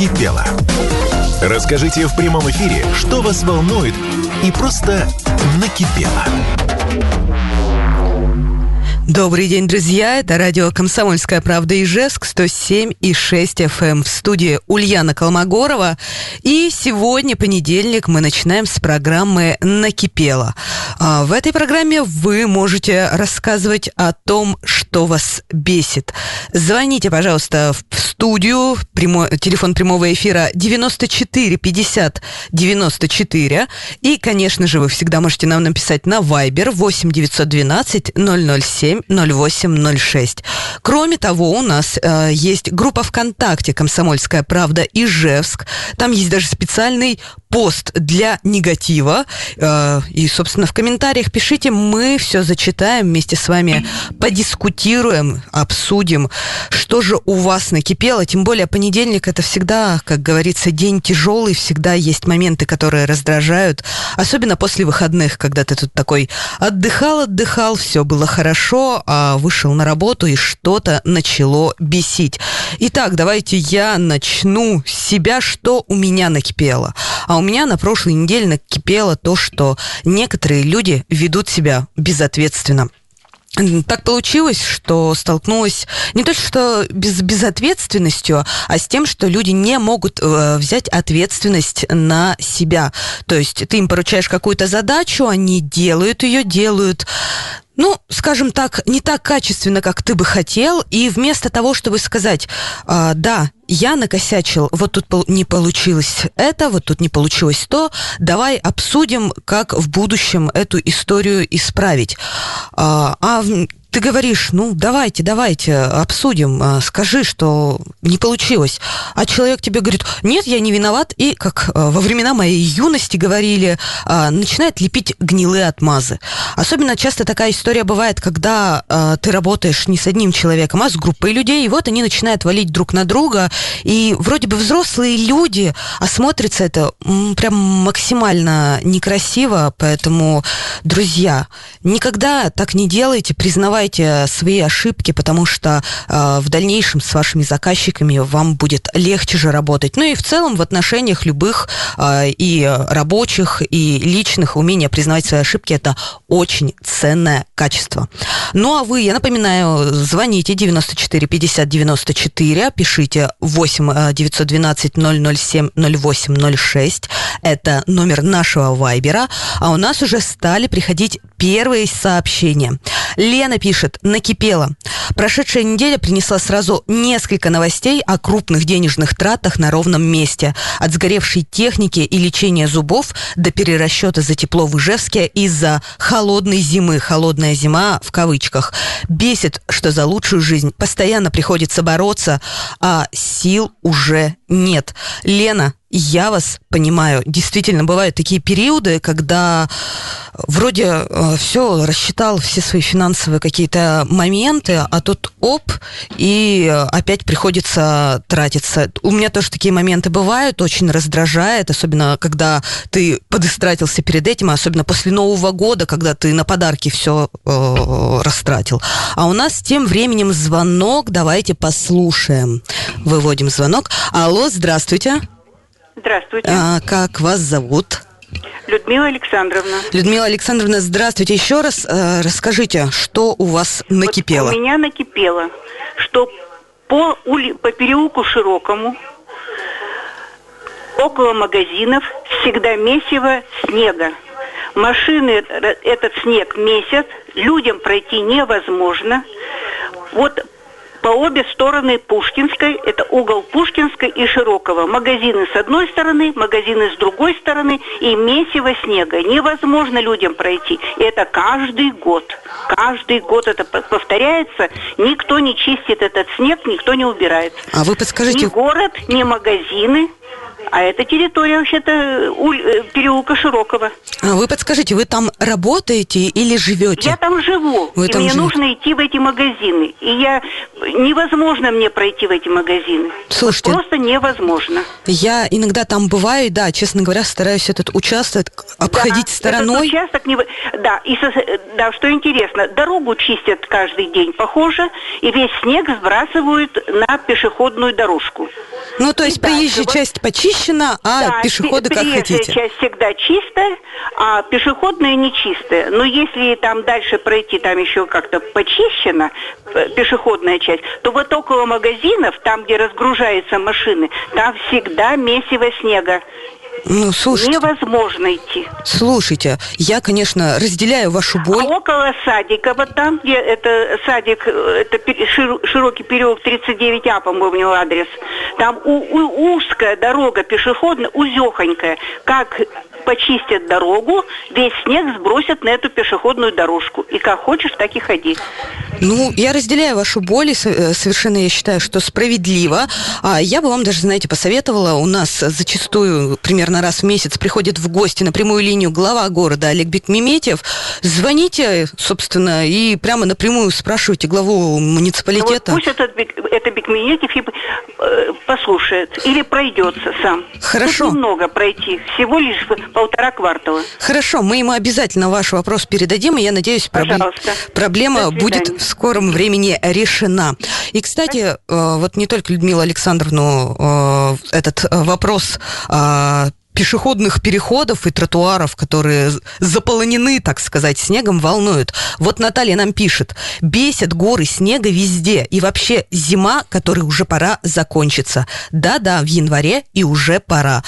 накипело. Расскажите в прямом эфире, что вас волнует и просто накипело. Добрый день, друзья. Это радио «Комсомольская правда» Ижевск, 107 и 6 FM. Эм. В студии Ульяна Колмогорова. И сегодня, понедельник, мы начинаем с программы «Накипело». А, в этой программе вы можете рассказывать о том, что вас бесит. Звоните, пожалуйста, в студию. Прямой, телефон прямого эфира 94 50 94. И, конечно же, вы всегда можете нам написать на Viber 8 912 007 0806. Кроме того, у нас э, есть группа ВКонтакте «Комсомольская правда» Ижевск. Там есть даже специальный пост для негатива. Э, и, собственно, в комментариях пишите, мы все зачитаем, вместе с вами подискутируем, обсудим, что же у вас накипело. Тем более понедельник это всегда, как говорится, день тяжелый, всегда есть моменты, которые раздражают, особенно после выходных, когда ты тут такой отдыхал, отдыхал, все было хорошо, а вышел на работу и что-то начало бесить. Итак, давайте я начну с себя, что у меня накипело. А у меня на прошлой неделе накипело то, что некоторые люди ведут себя безответственно. Так получилось, что столкнулась не то что без безответственностью, а с тем, что люди не могут э, взять ответственность на себя. То есть ты им поручаешь какую-то задачу, они делают ее, делают ну, скажем так, не так качественно, как ты бы хотел, и вместо того, чтобы сказать, а, да, я накосячил, вот тут не получилось это, вот тут не получилось то, давай обсудим, как в будущем эту историю исправить. А, а ты говоришь, ну, давайте, давайте, обсудим, а, скажи, что не получилось. А человек тебе говорит, нет, я не виноват, и, как а, во времена моей юности говорили, а, начинает лепить гнилые отмазы. Особенно часто такая история бывает, когда ты работаешь не с одним человеком, а с группой людей, и вот они начинают валить друг на друга, и вроде бы взрослые люди, а смотрится это прям максимально некрасиво, поэтому, друзья, никогда так не делайте, признавайте признавайте свои ошибки, потому что э, в дальнейшем с вашими заказчиками вам будет легче же работать. Ну и в целом в отношениях любых э, и рабочих, и личных умение признавать свои ошибки – это очень ценное качество. Ну а вы, я напоминаю, звоните 94 50 94, пишите 8 912 007 08 06. Это номер нашего вайбера. А у нас уже стали приходить первые сообщения. Лена пишет, накипела. Прошедшая неделя принесла сразу несколько новостей о крупных денежных тратах на ровном месте. От сгоревшей техники и лечения зубов до перерасчета за тепло в Ижевске из-за холодной зимы. Холодная зима в кавычках. Бесит, что за лучшую жизнь постоянно приходится бороться, а сил уже нет. Лена, я вас понимаю. Действительно, бывают такие периоды, когда вроде э, все рассчитал, все свои финансовые какие-то моменты, а тут оп, и опять приходится тратиться. У меня тоже такие моменты бывают, очень раздражает, особенно когда ты подистратился перед этим, особенно после Нового года, когда ты на подарки все э, растратил. А у нас тем временем звонок, давайте послушаем. Выводим звонок. Алло, здравствуйте. Здравствуйте. А, как вас зовут? Людмила Александровна. Людмила Александровна, здравствуйте. Еще раз э, расскажите, что у вас накипело? Вот у меня накипело, что по, ули... по переулку Широкому около магазинов всегда месиво снега. Машины этот снег месят, людям пройти невозможно. Вот по обе стороны Пушкинской, это угол Пушкинской и Широкого. Магазины с одной стороны, магазины с другой стороны и месиво снега. Невозможно людям пройти. И это каждый год. Каждый год это повторяется. Никто не чистит этот снег, никто не убирает. А вы подскажите... Ни город, ни магазины А это территория вообще-то уль- э, переулка Широкого. А вы подскажите, вы там работаете или живете? Я там живу, Вы и там мне живете. нужно идти в эти магазины. И я невозможно мне пройти в эти магазины. Слушайте. Просто невозможно. Я иногда там бываю, и да, честно говоря, стараюсь этот участок обходить Да, стороной. Этот участок не... Да, и со- да, что интересно, дорогу чистят каждый день, похоже, и весь снег сбрасывают на пешеходную дорожку. Ну, то есть И проезжая вот- часть почищена, а Да, пешеходы пе- как приезжая хотите. часть всегда чистая, а пешеходная не чистая. Но если там дальше пройти, там еще как-то почищена э, пешеходная часть, то вот около магазинов, там, где разгружаются машины, там всегда месиво снега. Ну, слушайте, Невозможно идти. слушайте, я, конечно, разделяю вашу боль. А около садика, вот там, где это садик, это широкий переулок 39А, по-моему, адрес, там у- у- узкая дорога пешеходная, узехонькая. Как почистят дорогу, весь снег сбросят на эту пешеходную дорожку. И как хочешь, так и ходи. Ну, я разделяю вашу боль, и э, совершенно я считаю, что справедливо. А я бы вам даже, знаете, посоветовала, у нас зачастую примерно раз в месяц приходит в гости на прямую линию глава города Олег Бекмеметьев. Звоните, собственно, и прямо напрямую спрашивайте главу Ну муниципалитета. Вот пусть этот, это Бекменетьев и, э, послушает или пройдется сам. Хорошо. Тут немного пройти, всего лишь полтора квартала. Хорошо, мы ему обязательно ваш вопрос передадим, и я надеюсь, проблем- проблема будет в скором времени решена. И, кстати, э, вот не только Людмила Александровну э, этот э, вопрос э, пешеходных переходов и тротуаров, которые заполонены, так сказать, снегом, волнуют. Вот Наталья нам пишет, бесят горы снега везде, и вообще зима, которой уже пора закончиться. Да-да, в январе и уже пора.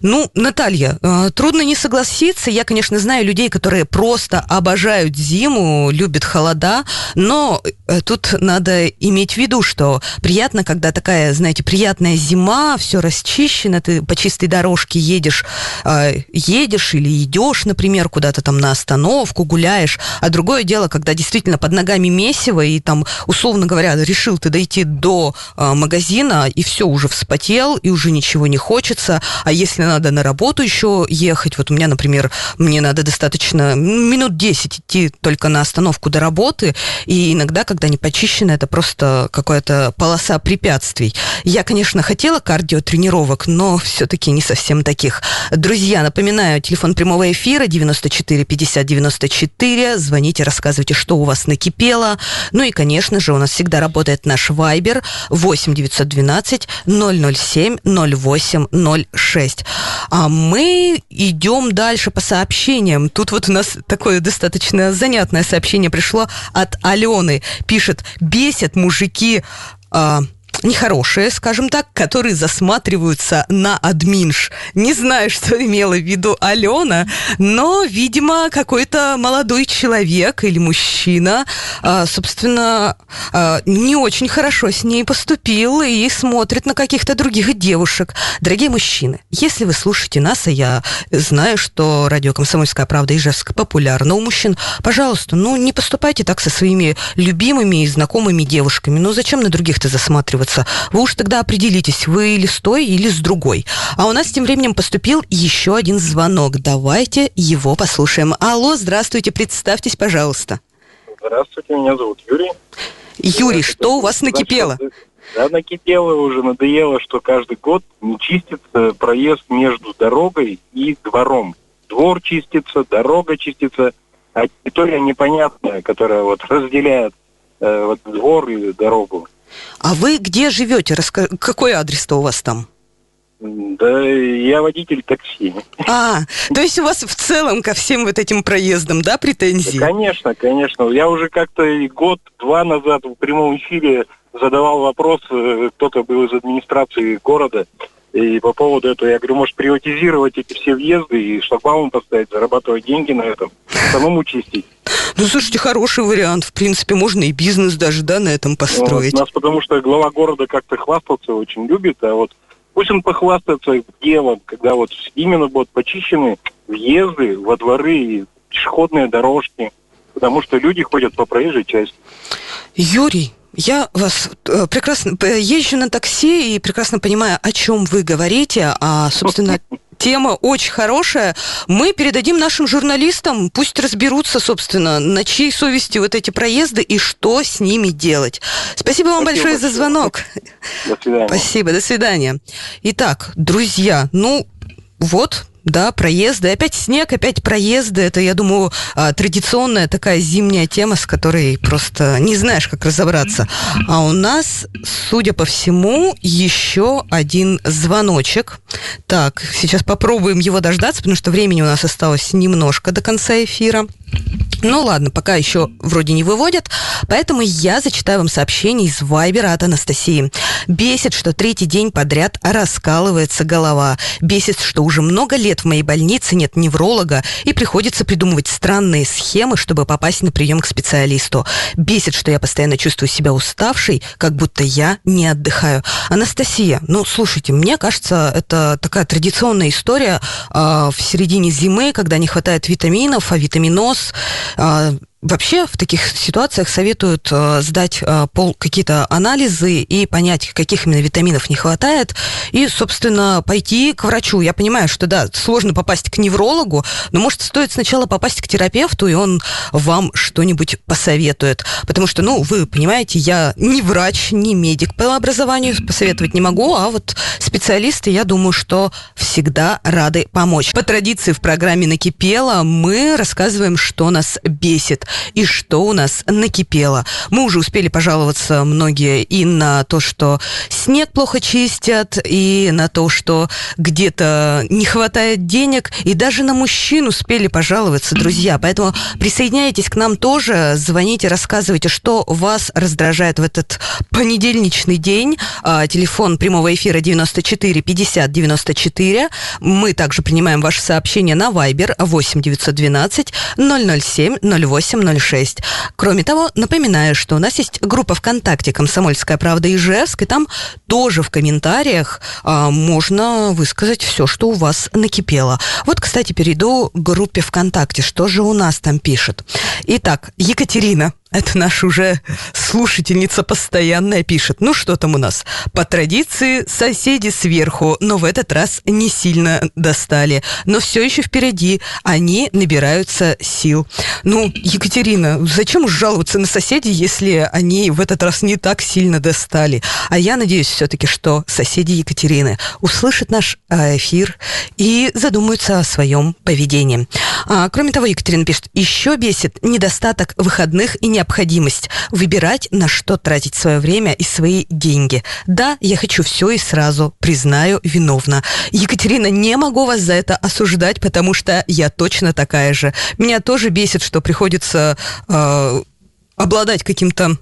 Ну, Наталья, э, трудно не согласиться. Я, конечно, знаю людей, которые просто обожают зиму, любят холода, но э, тут надо иметь в виду, что приятно, когда такая, знаете, приятная зима, все расчищено, ты по чистой дорожке едешь, э, едешь или идешь, например, куда-то там на остановку, гуляешь. А другое дело, когда действительно под ногами месиво, и там, условно говоря, решил ты дойти до э, магазина, и все, уже вспотел, и уже ничего не хочется. А если надо на работу еще ехать, вот у меня, например, мне надо достаточно минут 10 идти только на остановку до работы, и иногда, когда не почищено, это просто какая-то полоса препятствий. Я, конечно, хотела кардиотренировок, но все-таки не совсем таких. Друзья, напоминаю, телефон прямого эфира 94 50 94. Звоните, рассказывайте, что у вас накипело. Ну и, конечно же, у нас всегда работает наш Вайбер 8 912 007 08 06. А мы идем дальше по сообщениям. Тут вот у нас такое достаточно занятное сообщение пришло от Алены. Пишет, бесят мужики... а, нехорошие, скажем так, которые засматриваются на админш. Не знаю, что имела в виду Алена, но, видимо, какой-то молодой человек или мужчина, а, собственно, а, не очень хорошо с ней поступил и смотрит на каких-то других девушек. Дорогие мужчины, если вы слушаете нас, а я знаю, что радио «Комсомольская правда» Ижевск популярно у мужчин, пожалуйста, ну не поступайте так со своими любимыми и знакомыми девушками. Ну зачем на других-то засматриваться? Вы уж тогда определитесь, вы или с той, или с другой. А у нас тем временем поступил еще один звонок. Давайте его послушаем. Алло, здравствуйте, представьтесь, пожалуйста. Здравствуйте, меня зовут Юрий. Юрий, что у вас накипело? Да, накипело уже, надоело, что каждый год не чистится проезд между дорогой и двором. Двор чистится, дорога чистится, а территория непонятная, которая вот разделяет э, вот двор и дорогу. А вы где живете? Раска- Какой адрес-то у вас там? Да, я водитель такси. А, то есть у вас в целом ко всем вот этим проездам, да, претензии? Да, конечно, конечно. Я уже как-то год-два назад в прямом эфире задавал вопрос, э, кто-то был из администрации города, и по поводу этого я говорю, может приватизировать эти все въезды и шлагбаум поставить, зарабатывать деньги на этом, самому чистить. Ну, слушайте, хороший вариант. В принципе, можно и бизнес даже, да, на этом построить. Вот, нас потому что глава города как-то хвастаться очень любит, а вот пусть он похвастается делом, когда вот именно будут почищены въезды во дворы и пешеходные дорожки, потому что люди ходят по проезжей части. Юрий, Я вас э, прекрасно езжу на такси и прекрасно понимаю, о чем вы говорите, а, собственно, тема очень хорошая. Мы передадим нашим журналистам, пусть разберутся, собственно, на чьей совести вот эти проезды и что с ними делать. Спасибо вам Спасибо большое, большое за звонок. До свидания. Спасибо, до свидания. Итак, друзья, ну вот, да, проезды. Опять снег, опять проезды. Это, я думаю, а, традиционная такая зимняя тема, с которой просто не знаешь, как разобраться. А у нас, судя по всему, еще один звоночек. Так, сейчас попробуем его дождаться, потому что времени у нас осталось немножко до конца эфира. Ну ладно, пока еще вроде не выводят, поэтому я зачитаю вам сообщение из Вайбера от Анастасии. Бесит, что третий день подряд раскалывается голова. Бесит, что уже много лет в моей больнице нет невролога и приходится придумывать странные схемы, чтобы попасть на прием к специалисту. Бесит, что я постоянно чувствую себя уставшей, как будто я не отдыхаю. Анастасия, ну слушайте, мне кажется, это такая традиционная история э, в середине зимы, когда не хватает витаминов, а витаминоз uh, Вообще в таких ситуациях советуют э, сдать э, пол какие-то анализы и понять, каких именно витаминов не хватает, и, собственно, пойти к врачу. Я понимаю, что да, сложно попасть к неврологу, но может стоит сначала попасть к терапевту, и он вам что-нибудь посоветует. Потому что, ну, вы понимаете, я не врач, не медик по образованию, посоветовать не могу, а вот специалисты, я думаю, что всегда рады помочь. По традиции в программе «Накипело» мы рассказываем, что нас бесит и что у нас накипело. Мы уже успели пожаловаться многие и на то, что снег плохо чистят, и на то, что где-то не хватает денег, и даже на мужчин успели пожаловаться, друзья. Поэтому присоединяйтесь к нам тоже, звоните, рассказывайте, что вас раздражает в этот понедельничный день. А, телефон прямого эфира 94 50 94. Мы также принимаем ваши сообщения на Viber 8 912 007 08 806. Кроме того, напоминаю, что у нас есть группа ВКонтакте «Комсомольская правда Ижевск», и там тоже в комментариях а, можно высказать все, что у вас накипело. Вот, кстати, перейду к группе ВКонтакте. Что же у нас там пишет? Итак, Екатерина это наша уже слушательница постоянная пишет. Ну что там у нас? По традиции соседи сверху, но в этот раз не сильно достали. Но все еще впереди. Они набираются сил. Ну, Екатерина, зачем уж жаловаться на соседей, если они в этот раз не так сильно достали? А я надеюсь все-таки, что соседи Екатерины услышат наш а, эфир и задумаются о своем поведении. А, кроме того, Екатерина пишет, еще бесит недостаток выходных и не необходимость выбирать, на что тратить свое время и свои деньги. Да, я хочу все и сразу, признаю, виновна. Екатерина, не могу вас за это осуждать, потому что я точно такая же. Меня тоже бесит, что приходится э, обладать каким-то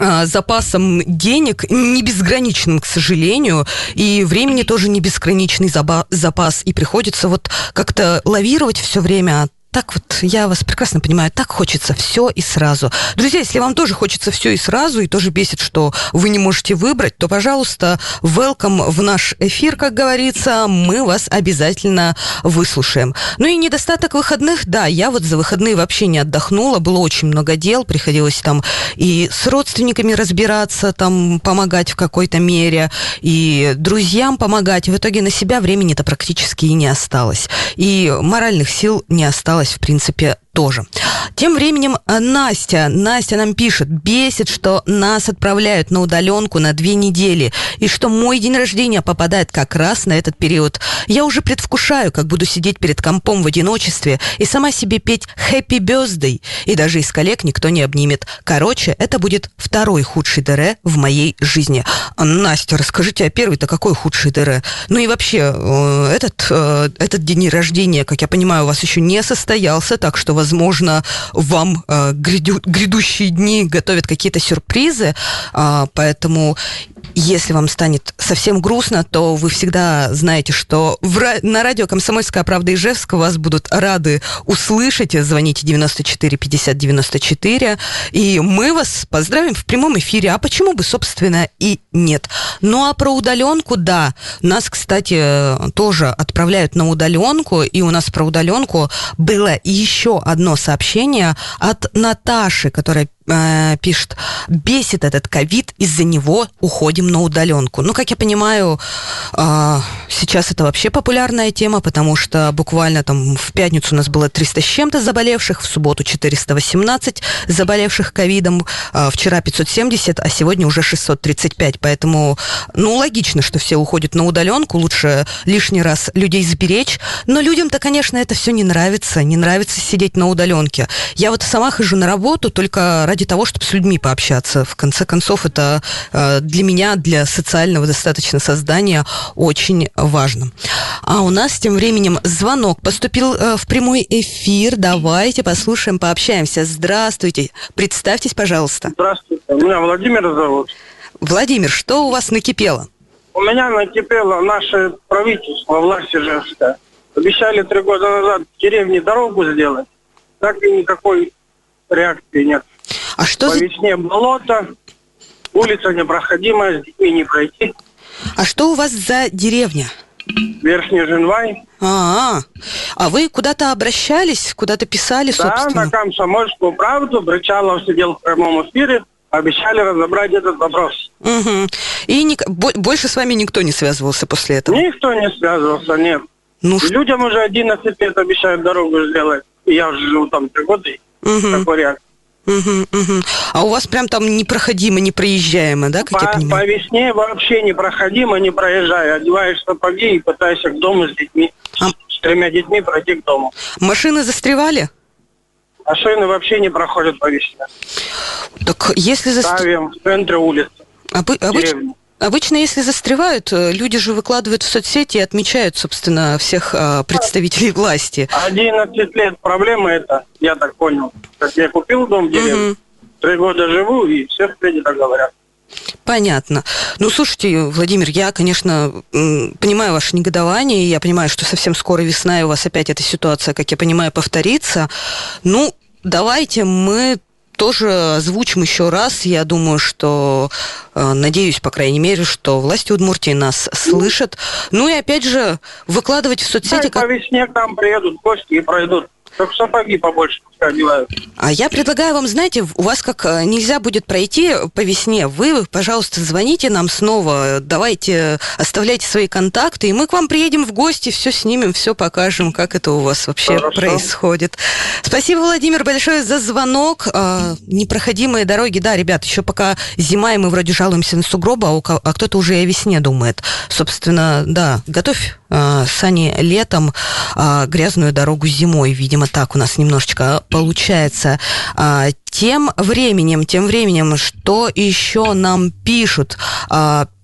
э, запасом денег не безграничным, к сожалению, и времени тоже не безграничный запас, и приходится вот как-то лавировать все время так вот, я вас прекрасно понимаю, так хочется все и сразу. Друзья, если вам тоже хочется все и сразу, и тоже бесит, что вы не можете выбрать, то, пожалуйста, welcome в наш эфир, как говорится, мы вас обязательно выслушаем. Ну и недостаток выходных, да, я вот за выходные вообще не отдохнула, было очень много дел, приходилось там и с родственниками разбираться, там помогать в какой-то мере, и друзьям помогать. В итоге на себя времени-то практически и не осталось. И моральных сил не осталось в принципе, тоже. Тем временем э, Настя, Настя нам пишет, бесит, что нас отправляют на удаленку на две недели, и что мой день рождения попадает как раз на этот период. Я уже предвкушаю, как буду сидеть перед компом в одиночестве и сама себе петь «Happy Birthday», и даже из коллег никто не обнимет. Короче, это будет второй худший ДР в моей жизни. Настя, расскажите, а первый-то какой худший ДР? Ну и вообще, э, этот, э, этот день рождения, как я понимаю, у вас еще не состоялся, так что, возможно, вам э, гряду, грядущие дни готовят какие-то сюрпризы, э, поэтому если вам станет совсем грустно, то вы всегда знаете, что в, на радио «Комсомольская правда» Ижевск вас будут рады услышать. Звоните 94 50 94, и мы вас поздравим в прямом эфире. А почему бы, собственно, и нет? Ну, а про удаленку, да. Нас, кстати, тоже отправляют на удаленку, и у нас про удаленку было еще одно сообщение от Наташи, которая э, пишет, бесит этот ковид, из-за него уходим на удаленку. Ну, как я понимаю, э, сейчас это вообще популярная тема, потому что буквально там в пятницу у нас было 300 с чем-то заболевших, в субботу 418 заболевших ковидом, э, вчера 570, а сегодня уже 635. Поэтому, ну, логично, что все уходят на удаленку, лучше лишний раз людей сберечь. Но людям-то, конечно, это все не нравится, не нравится сидеть на удаленке. Я вот сама хожу на работу только ради того, чтобы с людьми пообщаться. В конце концов, это э, для меня, для социального достаточно создания очень важно. А у нас тем временем звонок поступил э, в прямой эфир. Давайте послушаем, пообщаемся. Здравствуйте. Представьтесь, пожалуйста. Здравствуйте. Меня Владимир зовут. Владимир, что у вас накипело? У меня накипело наше правительство, власть Ижевская. Обещали три года назад в деревне дорогу сделать. Так и никакой реакции нет. А что По за... весне болото, улица непроходимая, с детьми не пройти. А что у вас за деревня? Верхний Женвай. А, а вы куда-то обращались, куда-то писали, Да, собственно? на комсомольскую правду. Брычалов сидел в прямом эфире. Обещали разобрать этот вопрос. Мгм. И ник- бо- больше с вами никто не связывался после этого? Никто не связывался, нет. Ну, Людям уже 11 лет обещают дорогу сделать. И я уже живу там три года. Мгм. Такой реакции. А у вас прям там непроходимо, непроезжаемо, да, как я По, по понимаю? весне вообще непроходимо, не проезжай. Одеваешь сапоги и пытаешься к дому с детьми. А- С тремя детьми пройти к дому. Машины застревали? Машины вообще не проходят по весне. Так если застревают... Ставим в центре улицы. деревни. Обычно, если застревают, э, люди же выкладывают в соцсети и отмечают, собственно, всех а, представителей власти. 11 лет проблема это, я так понял. Как я купил дом в деревне, Мгм. три года живу, и все впереди так говорят. Понятно. Ну, слушайте, Владимир, я, конечно, понимаю ваше негодование, и я понимаю, что совсем скоро весна, и у вас опять эта ситуация, как я понимаю, повторится. Ну, давайте мы тоже озвучим еще раз. Я думаю, что, э, надеюсь, по крайней мере, что власти Удмуртии нас слышат. Ну и опять же, выкладывать в Да, соцсети, по как... весне к нам приедут гости и пройдут. Только сапоги побольше одевают. А я предлагаю вам, знаете, у вас как э, нельзя будет пройти по весне, вы, пожалуйста, звоните нам снова, давайте, оставляйте свои контакты, и мы к вам приедем в гости, все снимем, все покажем, как это у вас вообще Хорошо. происходит. Спасибо, Владимир, большое за звонок. А, непроходимые дороги, да, ребят, еще пока зима, и мы вроде жалуемся на сугробы, а, а кто-то уже и о весне думает. Собственно, да, готовь а, сани летом, а, грязную дорогу зимой, видимо, так у нас немножечко получается. А, Тем временем, тем временем, что еще нам пишут?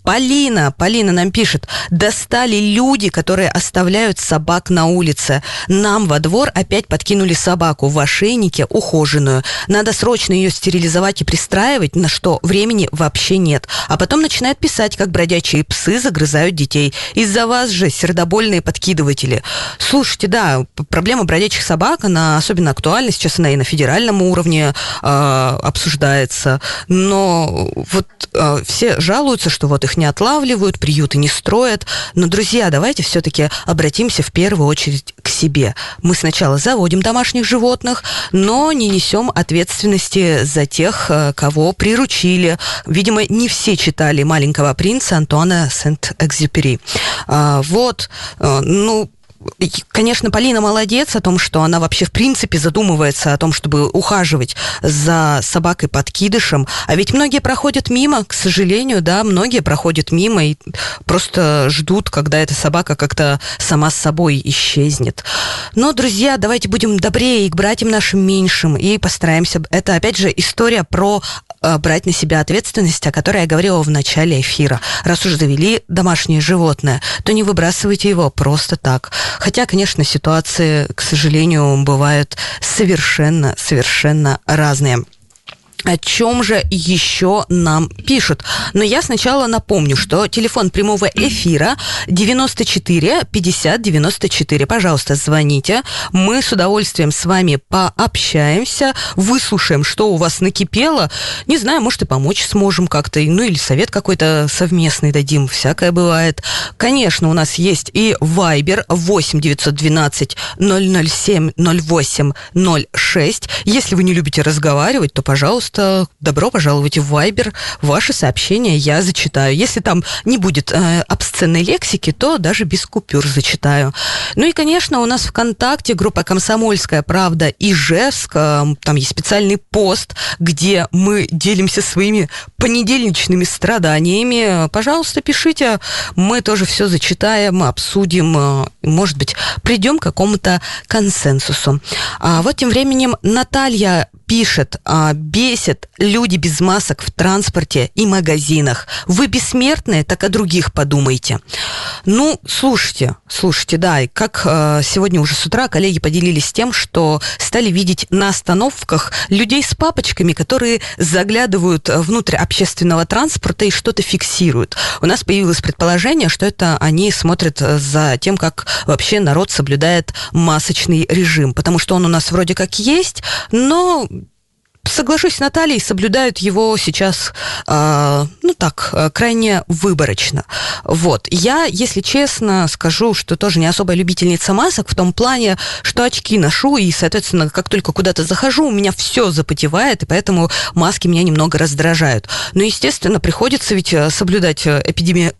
Полина, Полина нам пишет, достали люди, которые оставляют собак на улице. Нам во двор опять подкинули собаку в ошейнике ухоженную. Надо срочно ее стерилизовать и пристраивать, на что времени вообще нет. А потом начинают писать, как бродячие псы загрызают детей. Из-за вас же сердобольные подкидыватели. Слушайте, да, проблема бродячих собак, она особенно актуальна. Сейчас она и на федеральном уровне а, обсуждается. Но вот а, все жалуются, что вот их не отлавливают, приюты не строят. Но, друзья, давайте все-таки обратимся в первую очередь к себе. Мы сначала заводим домашних животных, но не несем ответственности за тех, э, кого приручили. Видимо, не все читали «Маленького принца» Антуана Сент-Экзюпери. А, Вот, э, ну, Конечно, Полина молодец о том, что она вообще в принципе задумывается о том, чтобы ухаживать за собакой-подкидышем. А ведь многие проходят мимо, к сожалению, да, многие проходят мимо и просто ждут, когда эта собака как-то сама с собой исчезнет. Но, друзья, давайте будем добрее и к братьям нашим меньшим и постараемся... Это, опять же, история про брать на себя ответственность, о которой я говорила в начале эфира. Раз уж завели домашнее животное, то не выбрасывайте его просто так. Хотя, конечно, ситуации, к сожалению, бывают совершенно, совершенно разные. О чем же еще нам пишут? Но я сначала напомню, что телефон прямого эфира 94 50 94. Пожалуйста, звоните. Мы с удовольствием с вами пообщаемся, выслушаем, что у вас накипело. Не знаю, может и помочь сможем как-то, ну или совет какой-то совместный дадим. Всякое бывает. Конечно, у нас есть и Viber 8 912 007 08 06. Если вы не любите разговаривать, то, пожалуйста, пожалуйста, добро пожаловать в Viber. Ваши сообщения я зачитаю. Если там не будет э, обсценной лексики, то даже без купюр зачитаю. Ну и, конечно, у нас ВКонтакте группа «Комсомольская правда» Ижевск. Э, там есть специальный пост, где мы делимся своими понедельничными страданиями. Пожалуйста, пишите. Мы тоже все зачитаем, обсудим. Э, может быть, придем к какому-то консенсусу. А вот тем временем Наталья пишет, а, бесит люди без масок в транспорте и магазинах. Вы бессмертные, так о других подумайте. Ну, слушайте, слушайте, да, и как э, сегодня уже с утра коллеги поделились тем, что стали видеть на остановках людей с папочками, которые заглядывают внутрь общественного транспорта и что-то фиксируют. У нас появилось предположение, что это они смотрят за тем, как вообще народ соблюдает масочный режим, потому что он у нас вроде как есть, но соглашусь с Натальей, соблюдают его сейчас, э, ну так, э, крайне выборочно. Вот. Я, если честно, скажу, что тоже не особая любительница масок в том плане, что очки ношу, и, соответственно, как только куда-то захожу, у меня все запотевает, и поэтому маски меня немного раздражают. Но, естественно, приходится ведь э, соблюдать э, эпидеми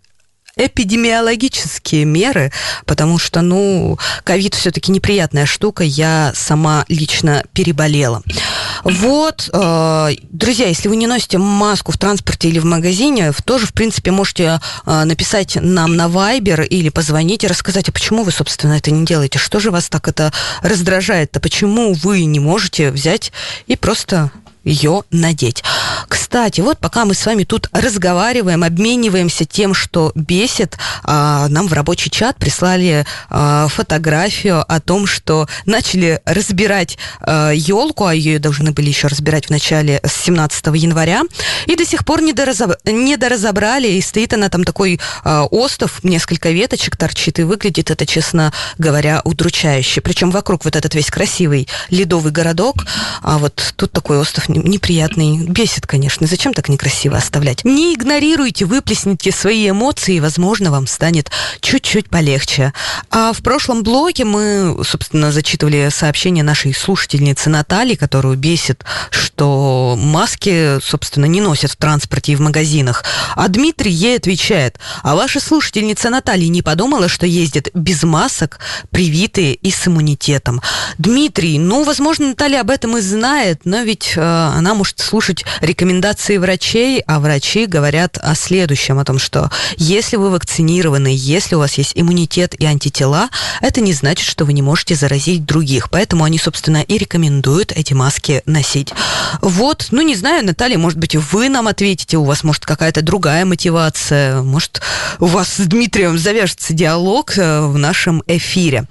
эпидемиологические меры, потому что, ну, ковид все-таки неприятная штука, я сама лично переболела. Вот, э, друзья, если вы не носите маску в транспорте или в магазине, тоже, в принципе, можете э, написать нам на Viber или позвонить и рассказать, а почему вы, собственно, это не делаете, что же вас так это раздражает-то, почему вы не можете взять и просто ее надеть. Кстати, вот пока мы с вами тут разговариваем, обмениваемся тем, что бесит, а, нам в рабочий чат прислали а, фотографию о том, что начали разбирать а, елку, а ее должны были еще разбирать в начале с 17 января, и до сих пор не, доразоб... не доразобрали, и стоит она там такой остов, несколько веточек торчит, и выглядит это, честно говоря, удручающе. Причем вокруг вот этот весь красивый ледовый городок, а вот тут такой остров неприятный. Бесит, конечно. Зачем так некрасиво оставлять? Не игнорируйте, выплесните свои эмоции, и, возможно, вам станет чуть-чуть полегче. А в прошлом блоке мы, собственно, зачитывали сообщение нашей слушательницы Натальи, которую бесит, что маски, собственно, не носят в транспорте и в магазинах. А Дмитрий ей отвечает, а ваша слушательница Наталья не подумала, что ездит без масок, привитые и с иммунитетом? Дмитрий, ну, возможно, Наталья об этом и знает, но ведь э, она может слушать рекомендации врачей, а врачи говорят о следующем, о том, что если вы вакцинированы, если у вас есть иммунитет и антитела, это не значит, что вы не можете заразить других. Поэтому они, собственно, и рекомендуют эти маски носить. Вот, ну не знаю, Наталья, может быть, вы нам ответите, у вас может какая-то другая мотивация, может, у вас с Дмитрием завяжется диалог э, в нашем эфире.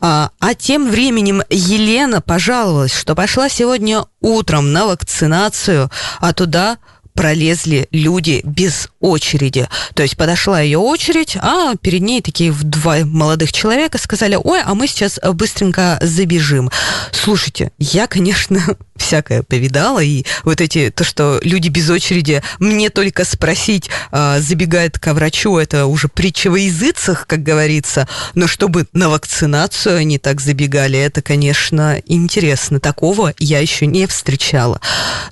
А, а тем временем Елена пожаловалась, что пошла сегодня утром на вакцинацию, а туда пролезли люди без очереди. То есть подошла ее очередь, а перед ней такие два молодых человека сказали, ой, а мы сейчас быстренько забежим. Слушайте, я, конечно, всякое повидала, и вот эти, то, что люди без очереди, мне только спросить, а, забегает к врачу, это уже притча во языцах, как говорится, но чтобы на вакцинацию они так забегали, это, конечно, интересно. Такого я еще не встречала.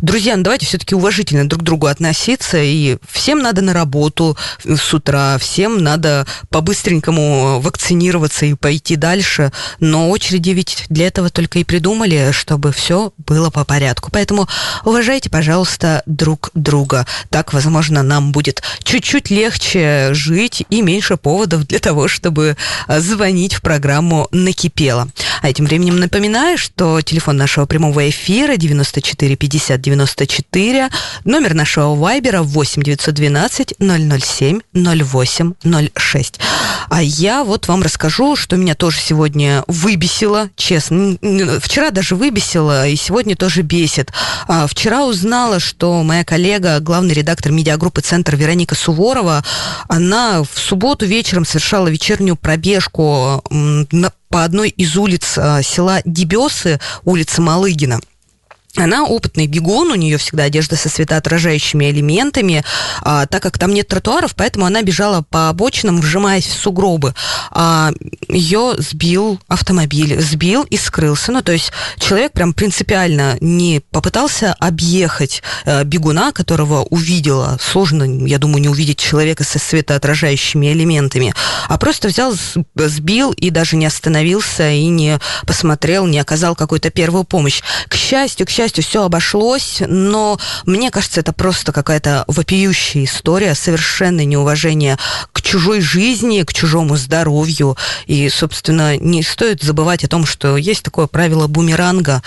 Друзья, ну давайте все-таки уважительно друг к другу относиться, и всем надо на работу с утра, всем надо по-быстренькому вакцинироваться и пойти дальше, но очереди ведь для этого только и придумали, чтобы все было по порядку. Поэтому уважайте, пожалуйста, друг друга. Так, возможно, нам будет чуть-чуть легче жить и меньше поводов для того, чтобы звонить в программу «Накипело». А этим временем напоминаю, что телефон нашего прямого эфира 94 50 94, номер нашего вайбера 8 912 007 08 06. А я вот вам расскажу, что меня тоже сегодня выбесило, честно. Вчера даже выбесило, и сегодня тоже бесит. А, вчера узнала, что моя коллега, главный редактор медиагруппы «Центр» Вероника Суворова, она в субботу вечером совершала вечернюю пробежку на, по одной из улиц а, села Дебесы, улица Малыгина – она опытный бегун, у нее всегда одежда со светоотражающими элементами, а, так как там нет тротуаров, поэтому она бежала по обочинам, вжимаясь в сугробы. А, ее сбил автомобиль, сбил и скрылся. Ну, то есть человек прям принципиально не попытался объехать а, бегуна, которого увидела. Сложно, я думаю, не увидеть человека со светоотражающими элементами, а просто взял, сбил и даже не остановился и не посмотрел, не оказал какую-то первую помощь. К счастью, к счастью, счастью, все обошлось, но мне кажется, это просто какая-то вопиющая история, совершенное неуважение к чужой жизни, к чужому здоровью. И, собственно, не стоит забывать о том, что есть такое правило бумеранга.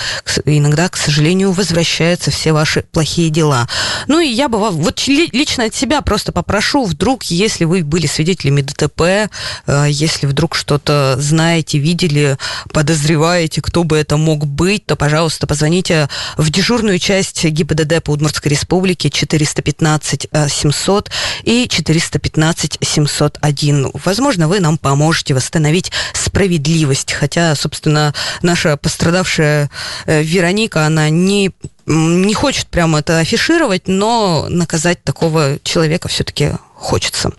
Иногда, к сожалению, возвращаются все ваши плохие дела. Ну и я бы вот лично от себя просто попрошу, вдруг, если вы были свидетелями ДТП, э, если вдруг что-то знаете, видели, подозреваете, кто бы это мог быть, то, пожалуйста, позвоните в дежурную часть ГИБДД по Удмуртской республике 415 700 и 415 701. Возможно, вы нам поможете восстановить справедливость, хотя, собственно, наша пострадавшая э, Вероника, она не не хочет прямо это афишировать, но наказать такого человека все-таки хочется.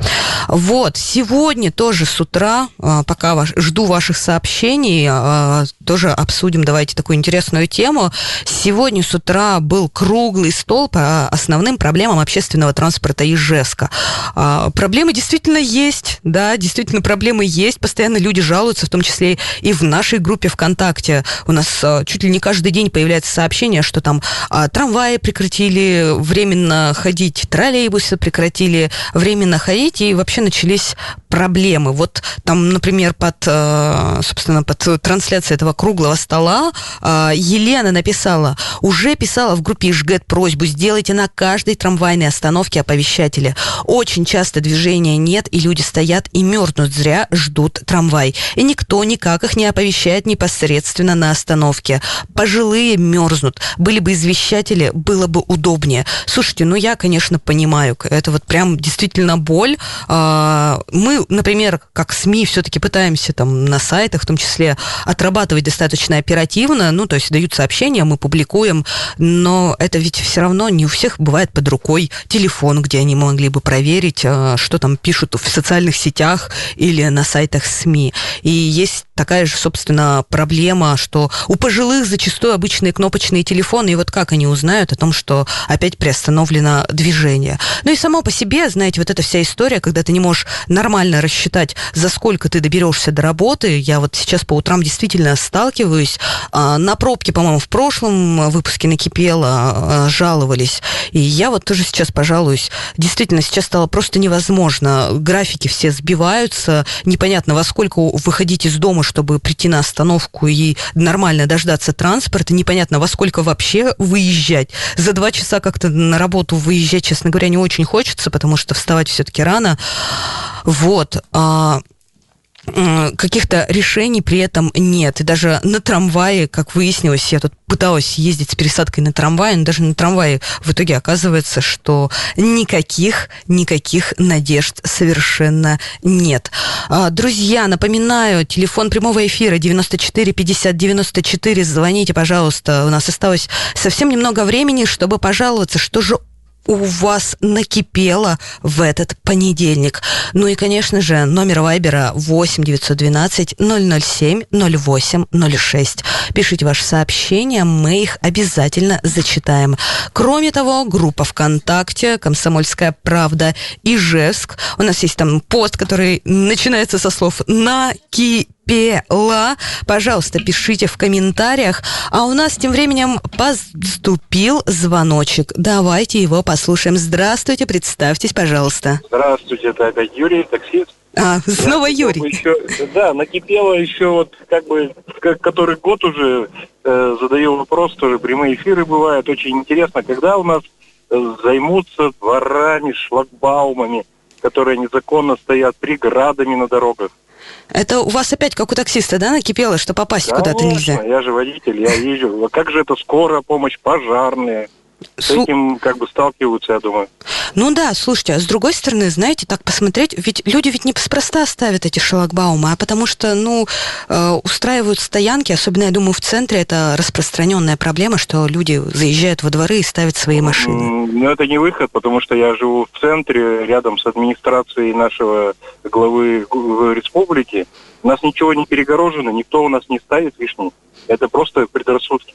Вот, сегодня тоже с утра, а, пока ваш, жду ваших сообщений, а, тоже обсудим, давайте, такую интересную тему. Сегодня с утра был круглый стол по основным проблемам общественного транспорта Ижевска. А, проблемы действительно есть, да, действительно проблемы есть, постоянно люди жалуются, в том числе и в нашей группе ВКонтакте. У нас чуть ли не каждый день появляется сообщение, что там трамваи прекратили временно ходить, троллейбусы прекратили временно временно ходить, и вообще начались проблемы. Вот там, например, под, э, собственно, под трансляцией этого круглого стола э, Елена написала, уже писала в группе Ижгэт просьбу, сделайте на каждой трамвайной остановке оповещатели. Очень часто движения нет, и люди стоят и мерзнут зря, ждут трамвай. И никто никак их не оповещает непосредственно на остановке. Пожилые мерзнут. Были бы извещатели, было бы удобнее. Слушайте, ну я, конечно, понимаю, это вот прям действительно боль. А, например, как СМИ все-таки пытаемся там на сайтах, в том числе, отрабатывать достаточно оперативно, ну, то есть дают сообщения, мы публикуем, но это ведь все равно не у всех бывает под рукой телефон, где они могли бы проверить, а, что там пишут в социальных сетях или на сайтах СМИ. И есть такая же, собственно, проблема, что у пожилых зачастую обычные кнопочные телефоны, и вот как они узнают о том, что опять приостановлено движение. Ну и само по себе, знаете, вот эта вся история, когда ты не можешь нормально рассчитать, за сколько ты доберешься до работы. Я вот сейчас по утрам действительно сталкиваюсь. А, на пробке, по-моему, в прошлом выпуске накипело, а, жаловались. И я вот тоже сейчас пожалуюсь. Действительно, сейчас стало просто невозможно. Графики все сбиваются. Непонятно, во сколько выходить из дома, чтобы прийти на остановку и нормально дождаться транспорта. Непонятно, во сколько вообще выезжать. За два часа как-то на работу выезжать, честно говоря, не очень хочется, потому что вставать все-таки рано. Вот. А, каких-то решений при этом нет. И даже на трамвае, как выяснилось, я тут пыталась ездить с пересадкой на трамвае, но даже на трамвае в итоге оказывается, что никаких, никаких надежд совершенно нет. А, друзья, напоминаю, телефон прямого эфира 94 50 94, звоните, пожалуйста. У нас осталось совсем немного времени, чтобы пожаловаться, что же у вас накипело в этот понедельник. Ну и, конечно же, номер Вайбера 8 912 007 08 06. Пишите ваши сообщения, мы их обязательно зачитаем. Кроме того, группа ВКонтакте «Комсомольская правда» Ижевск. У нас есть там пост, который начинается со слов «накипело» пела. Пожалуйста, пишите в комментариях. А у нас тем временем поступил звоночек. Давайте его послушаем. Здравствуйте, представьтесь, пожалуйста. Здравствуйте, это опять Юрий, таксист. А, снова Я Юрий. Еще, да, накипело еще вот как бы как, который год уже э, задаю вопрос, тоже прямые эфиры бывают. Очень интересно, когда у нас э, займутся дворами, шлагбаумами, которые незаконно стоят, преградами на дорогах. Это у вас опять, как у таксиста, да, накипело, что попасть куда-то нельзя? я же водитель, я езжу. Как же это скорая помощь, пожарные? С этим как бы сталкиваются, я думаю. Ну да, слушайте, а с другой стороны, знаете, так посмотреть, ведь люди ведь не неспроста ставят эти шлагбаумы, а потому что, ну, э, устраивают стоянки, особенно, я думаю, в центре это распространенная проблема, что люди заезжают во дворы и ставят свои машины. Ну, это не выход, потому что я живу в центре, рядом с администрацией нашего главы республики. У нас ничего не перегорожено, никто у нас не ставит лишний. Это просто предрассудки.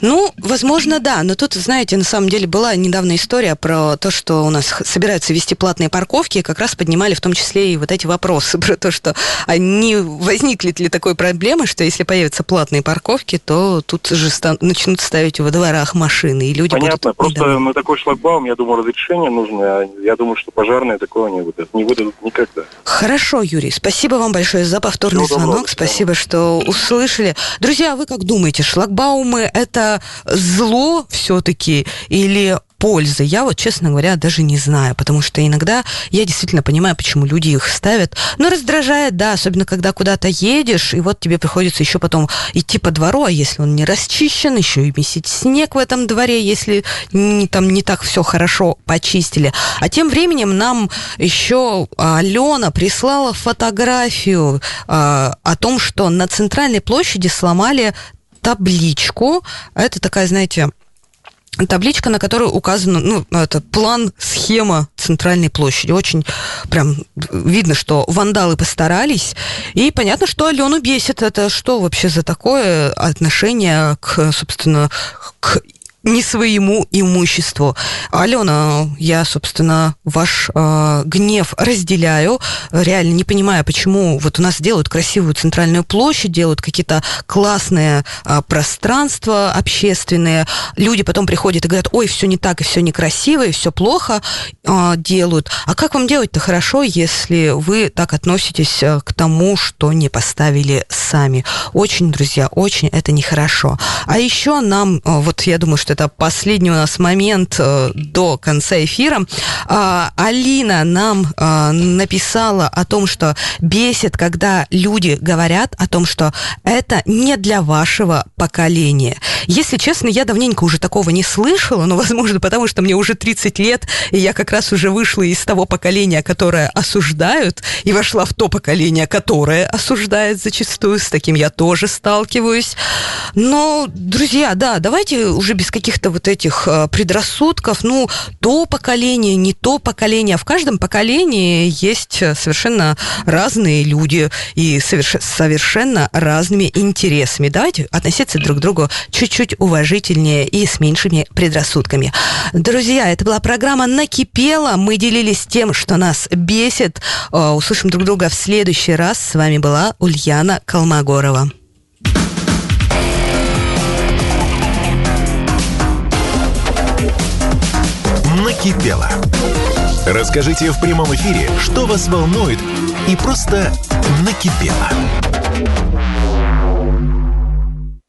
Ну, возможно, да. Но тут, знаете, на самом деле была недавно история про то, что у нас собираются вести платные парковки, и как раз поднимали в том числе и вот эти вопросы про то, что а не возникнет ли такой проблемы, что если появятся платные парковки, то тут же стан- начнут ставить во дворах машины, и люди Понятно, будут... просто недовольны. на такой шлагбаум, я думаю, разрешение нужно, а я думаю, что пожарные такого не выдадут, не выдадут никогда. Хорошо, Юрий, спасибо вам большое за повторный Всего звонок, доброго, спасибо, что услышали. Друзья, а вы как думаете, шлагбаумы это зло все-таки или пользы? Я вот, честно говоря, даже не знаю, потому что иногда я действительно понимаю, почему люди их ставят. Но раздражает, да, особенно когда куда-то едешь, и вот тебе приходится еще потом идти по двору, а если он не расчищен, еще и месить снег в этом дворе, если не, там не так все хорошо почистили. А тем временем нам еще Алена прислала фотографию э, о том, что на центральной площади сломали табличку. Это такая, знаете, табличка, на которой указан ну, это план, схема центральной площади. Очень прям видно, что вандалы постарались. И понятно, что Алену бесит. Это что вообще за такое отношение к, собственно, к не своему имуществу. Алена, я, собственно, ваш э, гнев разделяю. Реально не понимаю, почему вот у нас делают красивую центральную площадь, делают какие-то классные э, пространства общественные. Люди потом приходят и говорят, ой, все не так, и все некрасиво, и все плохо э, делают. А как вам делать-то хорошо, если вы так относитесь к тому, что не поставили сами? Очень, друзья, очень это нехорошо. А еще нам, э, вот я думаю, что это последний у нас момент э, до конца эфира. Э, Алина нам э, написала о том, что бесит, когда люди говорят о том, что это не для вашего поколения. Если честно, я давненько уже такого не слышала, но, возможно, потому что мне уже 30 лет, и я как раз уже вышла из того поколения, которое осуждают, и вошла в то поколение, которое осуждает зачастую. С таким я тоже сталкиваюсь. Но, друзья, да, давайте уже без каких каких-то вот этих э, предрассудков, ну, то поколение, не то поколение. В каждом поколении есть совершенно разные люди и соверш... совершенно разными интересами. Давайте относиться друг к другу чуть-чуть уважительнее и с меньшими предрассудками. Друзья, это была программа «Накипела». Мы делились тем, что нас бесит. Э, услышим друг друга в следующий раз. С вами была Ульяна Колмогорова. накипело. Расскажите в прямом эфире, что вас волнует и просто накипело.